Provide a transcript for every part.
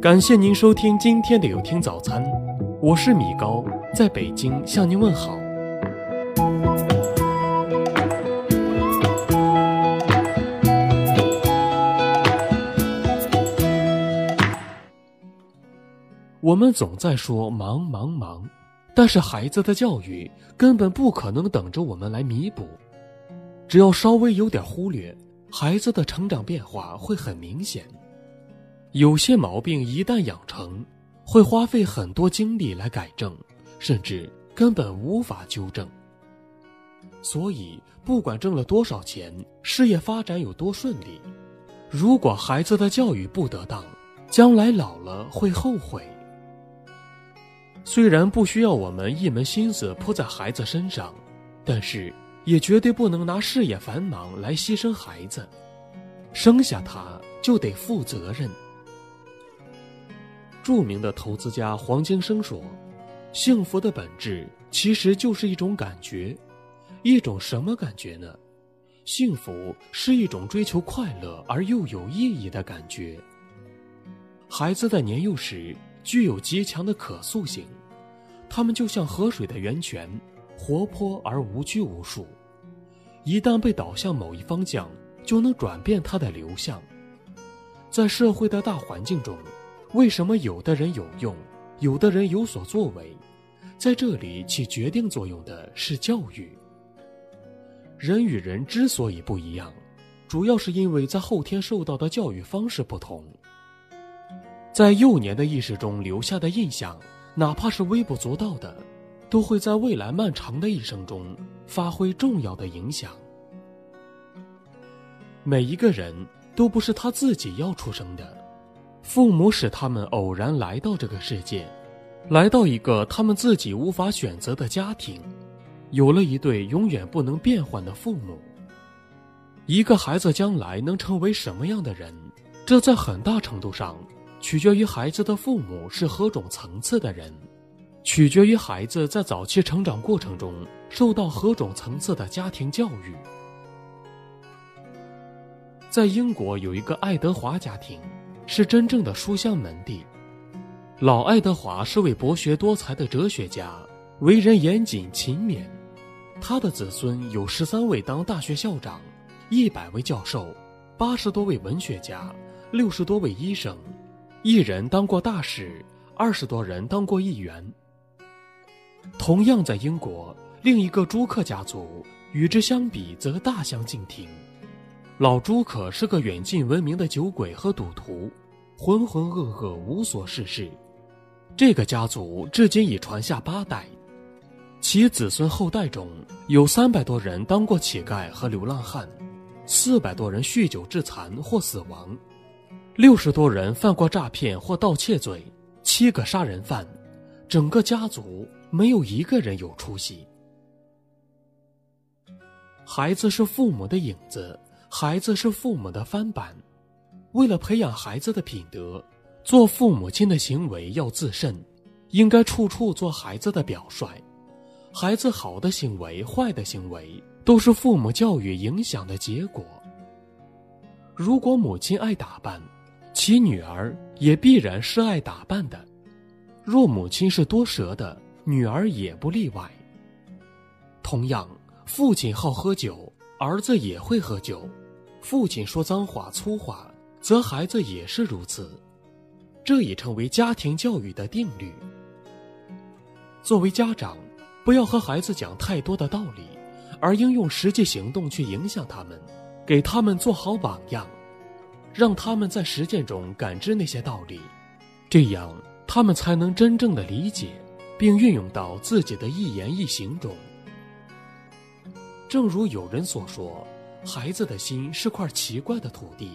感谢您收听今天的有听早餐，我是米高，在北京向您问好。我们总在说忙忙忙，但是孩子的教育根本不可能等着我们来弥补。只要稍微有点忽略，孩子的成长变化会很明显。有些毛病一旦养成，会花费很多精力来改正，甚至根本无法纠正。所以，不管挣了多少钱，事业发展有多顺利，如果孩子的教育不得当，将来老了会后悔。虽然不需要我们一门心思扑在孩子身上，但是也绝对不能拿事业繁忙来牺牲孩子。生下他就得负责任。著名的投资家黄金生说：“幸福的本质其实就是一种感觉，一种什么感觉呢？幸福是一种追求快乐而又有意义的感觉。孩子在年幼时。”具有极强的可塑性，他们就像河水的源泉，活泼而无拘无束。一旦被导向某一方向，就能转变它的流向。在社会的大环境中，为什么有的人有用，有的人有所作为？在这里起决定作用的是教育。人与人之所以不一样，主要是因为在后天受到的教育方式不同。在幼年的意识中留下的印象，哪怕是微不足道的，都会在未来漫长的一生中发挥重要的影响。每一个人都不是他自己要出生的，父母使他们偶然来到这个世界，来到一个他们自己无法选择的家庭，有了一对永远不能变换的父母。一个孩子将来能成为什么样的人，这在很大程度上。取决于孩子的父母是何种层次的人，取决于孩子在早期成长过程中受到何种层次的家庭教育。在英国有一个爱德华家庭，是真正的书香门第。老爱德华是位博学多才的哲学家，为人严谨勤勉。他的子孙有十三位当大学校长，一百位教授，八十多位文学家，六十多位医生。一人当过大使，二十多人当过议员。同样在英国，另一个朱克家族与之相比则大相径庭。老朱可是个远近闻名的酒鬼和赌徒，浑浑噩噩无所事事。这个家族至今已传下八代，其子孙后代中有三百多人当过乞丐和流浪汉，四百多人酗酒致残或死亡。六十多人犯过诈骗或盗窃罪，七个杀人犯，整个家族没有一个人有出息。孩子是父母的影子，孩子是父母的翻版。为了培养孩子的品德，做父母亲的行为要自慎，应该处处做孩子的表率。孩子好的行为、坏的行为，都是父母教育影响的结果。如果母亲爱打扮，其女儿也必然是爱打扮的，若母亲是多舌的，女儿也不例外。同样，父亲好喝酒，儿子也会喝酒；父亲说脏话粗话，则孩子也是如此。这已成为家庭教育的定律。作为家长，不要和孩子讲太多的道理，而应用实际行动去影响他们，给他们做好榜样。让他们在实践中感知那些道理，这样他们才能真正的理解，并运用到自己的一言一行中。正如有人所说，孩子的心是块奇怪的土地，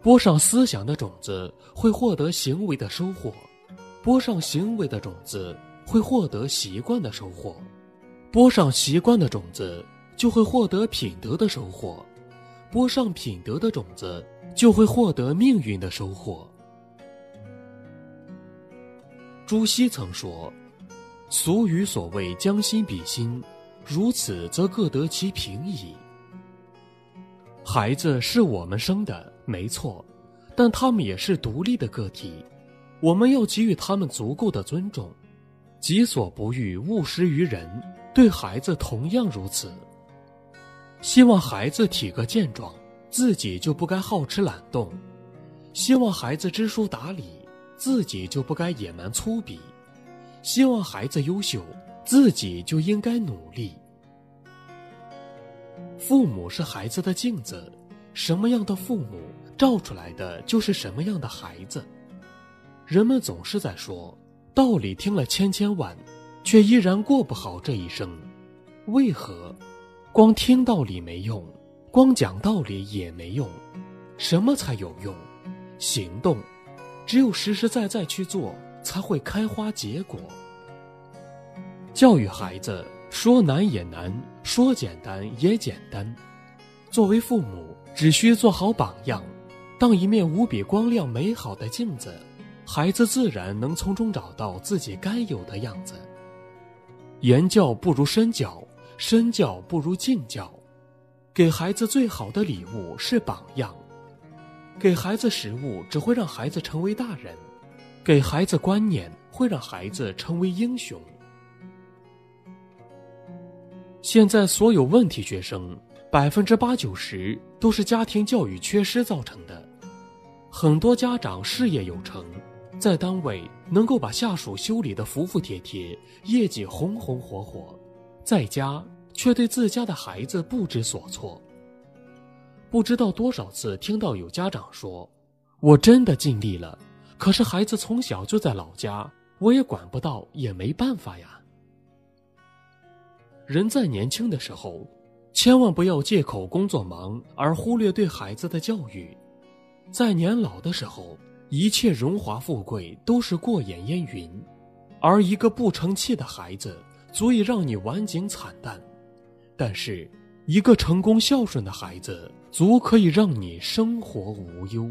播上思想的种子会获得行为的收获，播上行为的种子会获得习惯的收获，播上习惯的种子就会获得品德的收获，播上品德的种子。就会获得命运的收获。朱熹曾说：“俗语所谓将心比心，如此则各得其平矣。”孩子是我们生的，没错，但他们也是独立的个体，我们要给予他们足够的尊重，己所不欲，勿施于人。对孩子同样如此。希望孩子体格健壮，自己就不该好吃懒动；希望孩子知书达理，自己就不该野蛮粗鄙；希望孩子优秀，自己就应该努力。父母是孩子的镜子，什么样的父母，照出来的就是什么样的孩子。人们总是在说道理，听了千千万，却依然过不好这一生。为何？光听道理没用，光讲道理也没用。什么才有用？行动。只有实实在在去做，才会开花结果。教育孩子，说难也难，说简单也简单。作为父母，只需做好榜样，当一面无比光亮美好的镜子。孩子自然能从中找到自己该有的样子。言教不如身教，身教不如敬教。给孩子最好的礼物是榜样。给孩子食物只会让孩子成为大人，给孩子观念会让孩子成为英雄。现在所有问题学生，百分之八九十都是家庭教育缺失造成的。很多家长事业有成。在单位能够把下属修理的服服帖帖，业绩红红火火，在家却对自家的孩子不知所措。不知道多少次听到有家长说：“我真的尽力了，可是孩子从小就在老家，我也管不到，也没办法呀。”人在年轻的时候，千万不要借口工作忙而忽略对孩子的教育，在年老的时候。一切荣华富贵都是过眼烟云，而一个不成器的孩子足以让你晚景惨淡，但是一个成功孝顺的孩子足可以让你生活无忧。